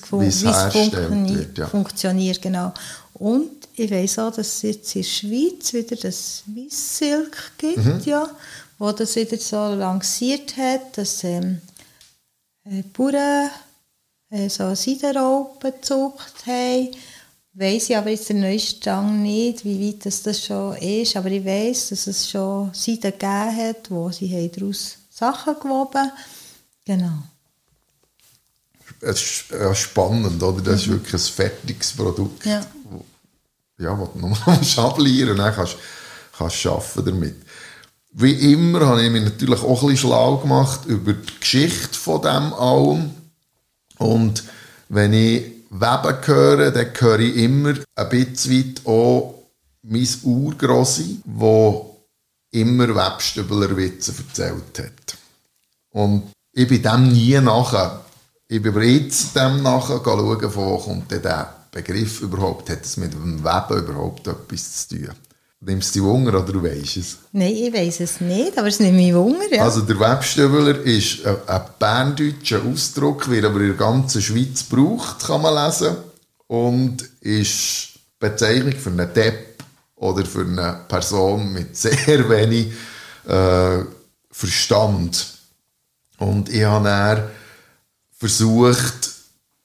funktioniert, ja. funktioniert, genau. Und ich weiß auch, dass es jetzt in der Schweiz wieder das Swiss Silk gibt, Mhm. ja, wo das wieder so lanciert hat, dass ähm, äh, Bauern äh, so Seidenraupen gezucht haben. Weiss ich aber jetzt den neuesten Stand nicht, wie weit das, das schon ist, aber ich weiss, dass es schon Seiden gegeben hat, wo sie haben daraus Sachen gewoben Genau. Es ist ja, spannend, oder? Das ist wirklich ein fertiges Produkt. Ja. wo- Ja, wo du nur noch ablieren und dann kannst kannst du arbeiten damit. Wie immer habe ich mich natürlich auch ein bisschen schlau gemacht über die Geschichte von dem allem. Und wenn ich Weben höre, dann höre ich immer ein bisschen weit auch mein Urgrossi, wo immer Webstübler-Witze erzählt hat. Und ich bin dem nie nachher. Ich bin jetzt dem nachher schauen, von wo kommt der Begriff überhaupt, hat es mit dem Weben überhaupt etwas zu tun? Nimmst du Wunder oder du weißt es? Nein, ich weiß es nicht, aber es nimmt mich Wunder. Ja. Also der Webstübler ist ein, ein berndeutscher Ausdruck, wird aber in der ganzen Schweiz gebraucht, kann man lesen. Und ist Bezeichnung für einen Depp oder für eine Person mit sehr wenig äh, Verstand. Und ich habe dann versucht,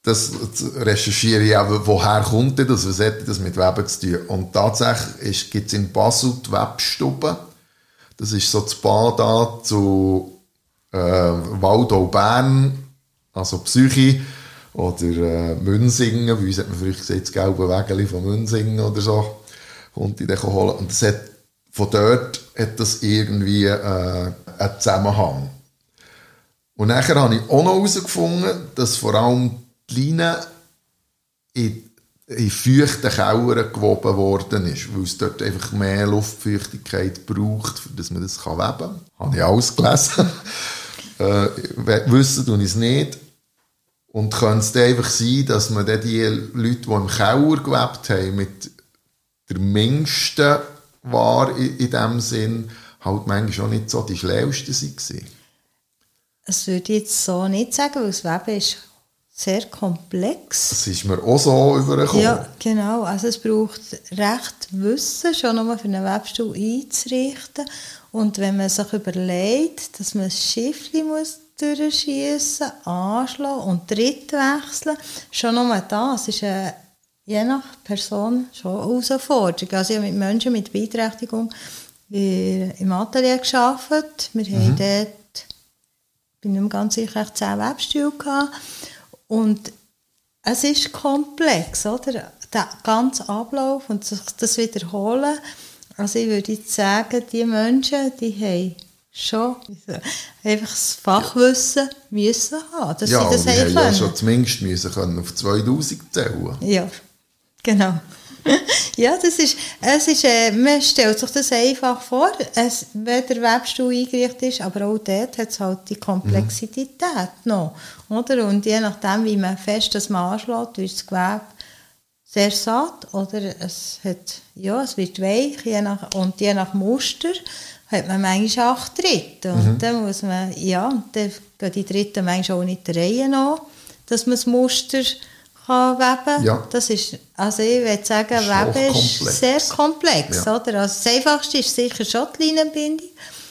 das zu recherchieren, ja, woher kommt das, was hat das mit Weben zu tun. Und tatsächlich gibt es in Basel die Webstube. Das ist so das Bad zu äh, Waldau Bern, also Psyche, oder äh, Münsingen, wie hat man früher gesagt, das gelbe Wägeli von Münsingen oder so, konnte ich dann holen. Und das hat, von dort hat das irgendwie äh, einen Zusammenhang. Und nachher habe ich auch noch herausgefunden, dass vor allem die Leine in, in feuchten Kellern gewoben worden ist, weil es dort einfach mehr Luftfeuchtigkeit braucht, damit man das weben kann. Habe ich alles gelesen. äh, wissen tue ich es nicht. Und könnte es einfach sein, dass man dann die Leute, die im Keller gewebt haben, mit der mindesten war in, in dem Sinn, halt manchmal auch nicht so die schlauesten waren. Das würde ich jetzt so nicht sagen, weil das Weben ist sehr komplex. Das ist mir auch so übergekommen. Ja, genau. Also es braucht recht Wissen, schon nochmal für einen Webstuhl einzurichten. Und wenn man sich überlegt, dass man ein Schiffchen muss durchschießen, anschlagen und Tritt wechseln, schon nochmal das ist eine, je nach Person schon eine Herausforderung. Also ich habe mit Menschen mit Beeinträchtigung im Atelier gearbeitet. Wir mhm. haben dort, bin nicht mehr ganz sicher, zehn Webstühle gehabt. Und es ist komplex, oder? Der ganze Ablauf und sich das wiederholen. Also ich würde jetzt sagen, die Menschen, die haben schon einfach das Fachwissen müssen haben, dass ja, sie das haben können. Ja, schon zumindest müssen können auf 2000 zählen. Ja, genau. ja, das ist, es ist, äh, man stellt sich das einfach vor, es, wenn der Webstuhl eingerichtet ist, aber auch dort hat es halt die Komplexität mhm. noch, oder? Und je nachdem, wie man fest das man anschlägt, wird das Gewebe sehr satt, oder es hat, ja, es wird weich, je nach, und je nach Muster hat man manchmal acht Tritte. Und mhm. dann muss man, ja, dann gehen die Dritte manchmal auch nicht der Reihe an, dass man das Muster kann weben. Ja. Das ist, also ich würde sagen, ist Weben ist sehr komplex. Ja. Oder? Also das Einfachste ist sicher schon die Leinenbindung,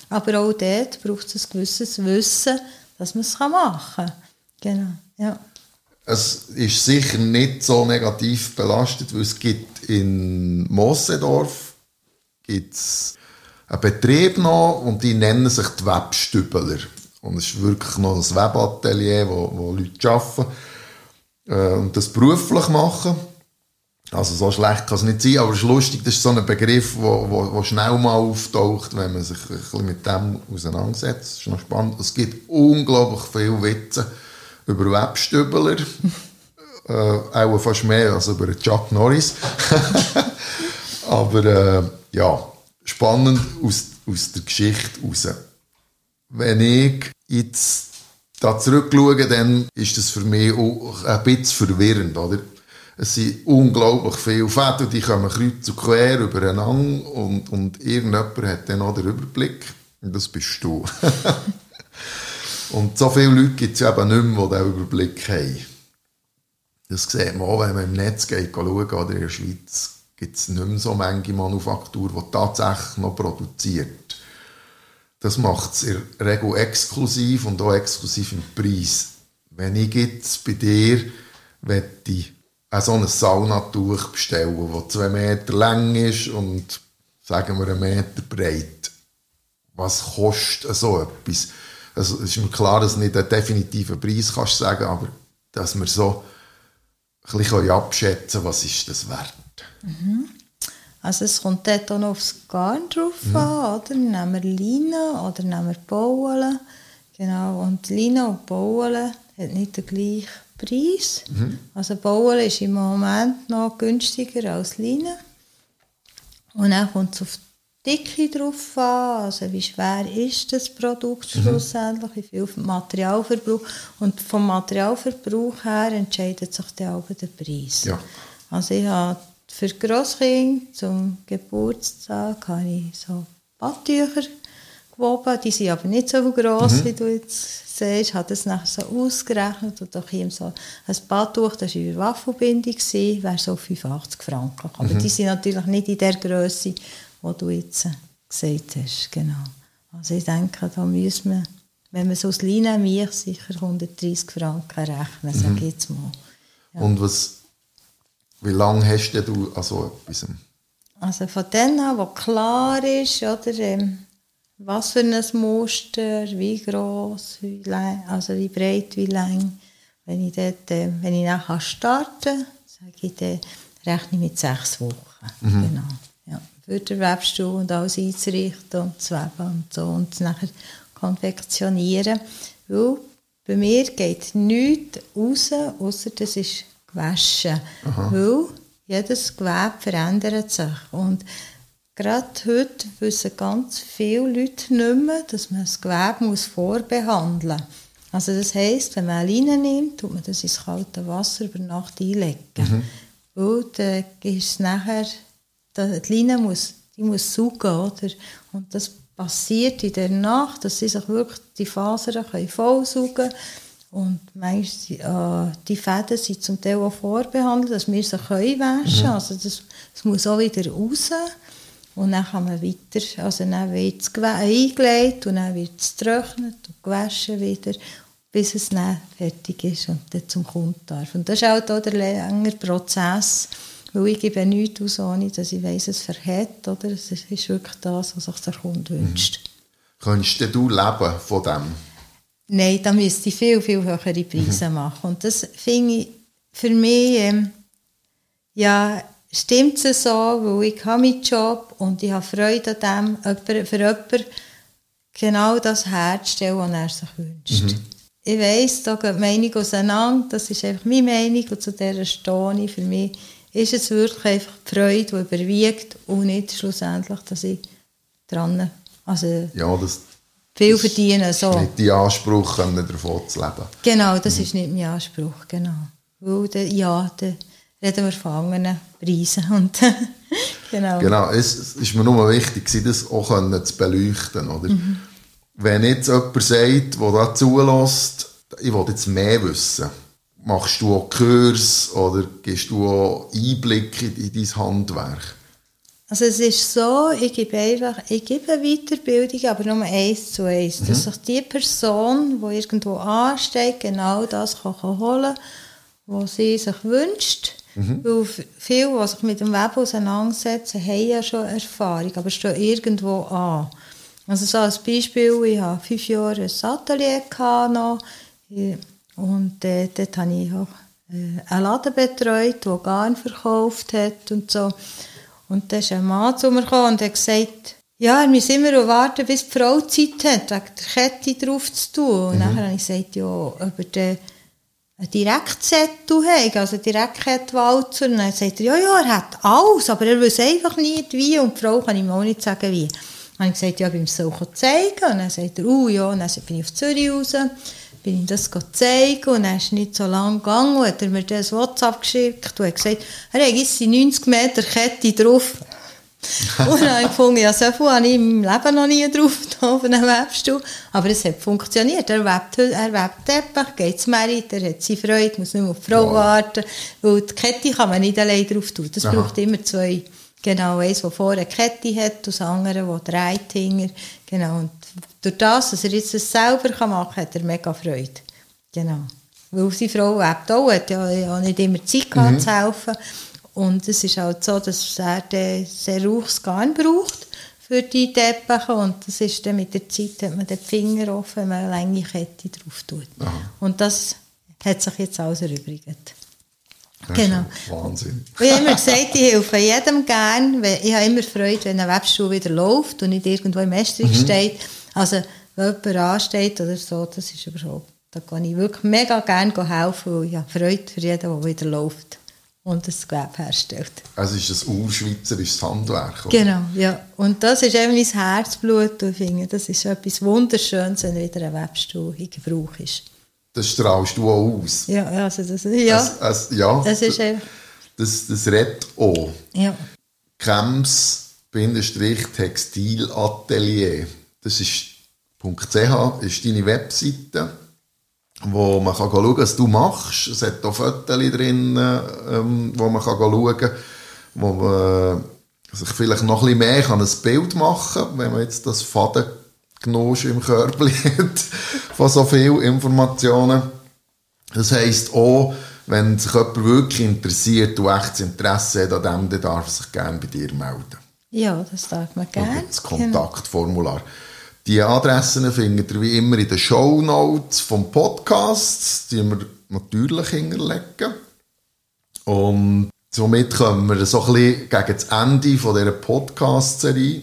aber auch dort braucht es ein gewisses Wissen, dass man es machen kann. Genau, ja. Es ist sicher nicht so negativ belastet, weil es gibt in Mossedorf gibt's einen Betrieb noch und die nennen sich die Webstübler. Und es ist wirklich noch ein Webatelier, wo, wo Leute arbeiten äh, und das beruflich machen. Also so schlecht kann es nicht sein, aber es ist lustig, das ist so ein Begriff, der wo, wo, wo schnell mal auftaucht, wenn man sich ein bisschen mit dem auseinandersetzt. Das ist noch spannend. Es gibt unglaublich viele Witze über Webstübler. äh, auch fast mehr als über Chuck Norris. aber äh, ja, spannend aus, aus der Geschichte raus. Wenn ich jetzt da zurückschaue, dann ist das für mich auch ein bisschen verwirrend, oder? Es sind unglaublich viele Fäden, die kommen kreuz und quer übereinander und, und irgendjemand hat dann auch den Überblick. Und das bist du. und so viele Leute gibt es eben nicht mehr, die diesen Überblick haben. Das sieht man auch, wenn man im Netz geht, schauen, oder in der Schweiz gibt es nicht mehr so manche Manufaktur, die tatsächlich noch produziert. Das macht es in der Regel exklusiv und auch exklusiv im Preis. Wenn ich jetzt bei dir möchte so ein Saunatuch bestellen, das zwei Meter lang ist und sagen wir einen Meter breit, was kostet so etwas? Also es ist mir klar, dass du nicht einen definitiven Preis kannst sagen, aber dass wir so ein bisschen abschätzen können, was ist das wert. Mhm. Also es kommt dort auch noch aufs Garn drauf mhm. an, oder? Nehmen wir Leine oder nehmen wir Bauen. Genau, und Leine und Bauen hat nicht den gleichen Preis. Mhm. Also Bauen ist im Moment noch günstiger als Leine. Und dann kommt es auf Dicke drauf an, also wie schwer ist das Produkt schlussendlich, wie viel Materialverbrauch. Und vom Materialverbrauch her entscheidet sich dann auch der Preis. Ja. Also ich habe für Grosskinder zum Geburtstag habe ich so Badtücher gewoben, die sind aber nicht so gross, wie du jetzt siehst. Ich habe das nachher so ausgerechnet und da kam so ein Badtuch, das war der Waffelbindung, wäre so 85 Franken. Aber die sind natürlich nicht in der Größe, die du jetzt gesagt hast. Genau. Also ich denke, da müssen wir, wenn man so aus Leinen mich sicher 130 Franken rechnen, sage ich jetzt mal. Und was, wie lange hast du an so etwas? Also von dem an, wo klar ist, oder, ähm, was für ein Muster, wie groß, wie lang, also wie breit, wie lang. Wenn ich, dort, äh, wenn ich nachher starte, sage ich, dann rechne ich mit sechs Wochen. Genau. Ja. Für den Webstuhl und alles einzurichten und zu weben und so und nachher konfektionieren. Weil bei mir geht nichts raus, außer das ist gewaschen. Weil jedes Gewebe verändert sich. Und gerade heute wissen ganz viele Leute nicht mehr, dass man das Gewebe muss vorbehandeln muss. Also das heisst, wenn man eine Leine nimmt, tut man das ins kalte Wasser über Nacht einlegen. Weil dann ist es nachher, die Leine muss, die muss saugen, oder? Und das passiert in der Nacht, dass sie sich wirklich die Fasern können vollsaugen können. Und meist, äh, die Fäden sind zum Teil auch vorbehandelt, dass wir sie können waschen können. Also das, das muss auch wieder raus. Und dann kann man weiter, also dann wird es eingelegt und dann wird es getrocknet und gewaschen wieder, bis es dann fertig ist und dann zum Kunden darf. Und das ist halt auch der längere Prozess, weil ich gebe nichts aus, ohne dass ich weiss, es verhält, oder? Es ist wirklich das, was sich der Kunde wünscht. Könntest denn du leben von dem? Nein, da müsste ich viel, viel höhere Preise machen. Und das finde ich für mich, ähm, ja, stimmt es so, weil ich habe meinen Job und ich habe Freude an dem, für jemanden genau das herzustellen, was er sich wünscht. Ich weiss, da geht die Meinung auseinander, das ist einfach meine Meinung und zu der stehe ich. Für mich ist es wirklich einfach die Freude, die überwiegt und nicht schlussendlich, dass ich dran, also Ja, das viel verdiene, so. ist nicht die Anspruch, davon zu leben. Genau, das ist nicht mein Anspruch, genau. Weil, dann, ja, dann reden wir von anderen Preisen und genau. Genau, es es ist mir nur wichtig, das auch zu beleuchten. Oder? Wenn jetzt jemand sagt, der da zulässt, ich will jetzt mehr wissen, machst du auch Kurs oder gibst du auch Einblick in, in dein Handwerk? Also es ist so, ich gebe einfach, ich gebe eine Weiterbildung, aber nur eins zu eins, dass sich die Person, die irgendwo ansteht, genau das kann holen kann, was sie sich wünscht. Weil f- viele, die sich mit dem Web auseinandersetzen, haben ja schon Erfahrung, aber stehen irgendwo an. Also so als Beispiel, ich habe fünf Jahre ein Atelier noch, Ich- und äh, dort habe ich auch äh, einen Laden betreut, der Garn verkauft hat und so. Und dann ist ein Mann zu mir gekommen und hat gesagt, ja, wir müssen immer noch warten, bis die Frau Zeit hat, wegen der Kette drauf zu tun. Und dann habe ich gesagt, ja, ob er dann einen Direktzettel hat, also einen Direktkettwalzer. Und dann sagt er, ja, ja, er hat alles, aber er weiß einfach nicht, wie. Und die Frau kann ihm auch nicht sagen, wie. Dann habe ich gesagt, ja, beim so zeigen. Und dann sagt er, oh ja, und dann bin ich auf Zürich raus, bin ihm das zeigen und dann ist nicht so lange gegangen und hat er mir das WhatsApp geschickt und hat gesagt, er hat jetzt die 90 Meter Kette drauf. und dann habe ich gefunden, ja, so viel habe ich im Leben noch nie drauf da auf einem Webstuhl. Aber es hat funktioniert. Er webt, er webt Teppich, geht zum Merit, er hat seine Freude, muss nicht mehr auf die Frau warten. Weil die Kette kann man nicht allein drauf tun. Das Aha. braucht immer zwei. Genau, eins, das vorne eine Kette hat das andere, das dreht hinter. Genau. Und durch das, dass er jetzt das selber machen kann, hat er mega Freude. Genau. Weil seine Frau webt auch, hat ja ja nicht immer Zeit gehabt zu helfen. Und es ist halt so, dass er sehr rauches Garn braucht für die Teppiche und das ist dann mit der Zeit, hat man den Finger offen, wenn man eine lange Kette drauf tut. Und das hat sich jetzt alles erübrigt. Genau. Wahnsinn. Ich habe immer gesagt, ich helfe jedem gern, ich habe immer Freude, wenn ein Webstuhl wieder läuft und nicht irgendwo im Estrich steht. Also, wenn jemand ansteht oder so, das ist überhaupt, da kann ich wirklich mega gerne helfen, weil ich habe Freude für jeden, der wieder läuft. und das Gewerbe herstellt. Also ist das urschweizerisches Handwerk? Oder? Genau, ja. Und das ist eben mein Herzblut. Ich finde, das ist etwas Wunderschönes, wenn wieder ein Webstuhl in Gebrauch ist. Das strahlst du auch aus? Ja, also das, ja. Es, es, ja das ist eben... Das, das redet auch. Ja. Krems-Textilatelier. Das ist .ch, ist deine Webseite wo man kann schauen kann, was du machst. Es hat auch Fotos drin, ähm, wo man kann schauen kann, wo man sich vielleicht noch ein bisschen mehr kann ein Bild machen kann, wenn man jetzt das Fadengnosch im Körbchen hat, von so vielen Informationen. Das heisst auch, wenn sich jemand wirklich interessiert und echtes Interesse hat an dem, dann darf er sich gerne bei dir melden. Ja, das darf man gerne. Das Kontaktformular. Genau. Die Adressen findet ihr wie immer in den Show Notes vom Podcast. Die wir natürlich hinterlegen. Und somit kommen wir so ein bisschen gegen das Ende von dieser Podcast-Serie.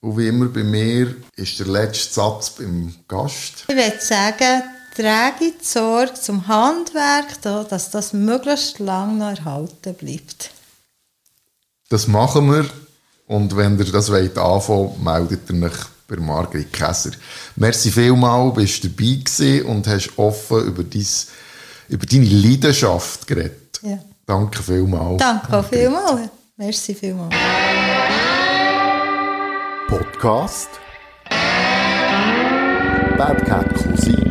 Und wie immer bei mir ist der letzte Satz beim Gast. Ich würde sagen, trage die Sorge zum Handwerk, dass das möglichst lange noch erhalten bleibt. Das machen wir. Und wenn ihr das wollt anfangen, meldet ihr euch bei Margrit Käser. Merci vielmal, bist du dabei gewesen und hast offen über, dies, über deine Leidenschaft geredet. Ja. Danke vielmal. Danke auch vielmal. Merci vielmal. Podcast. Bad Cat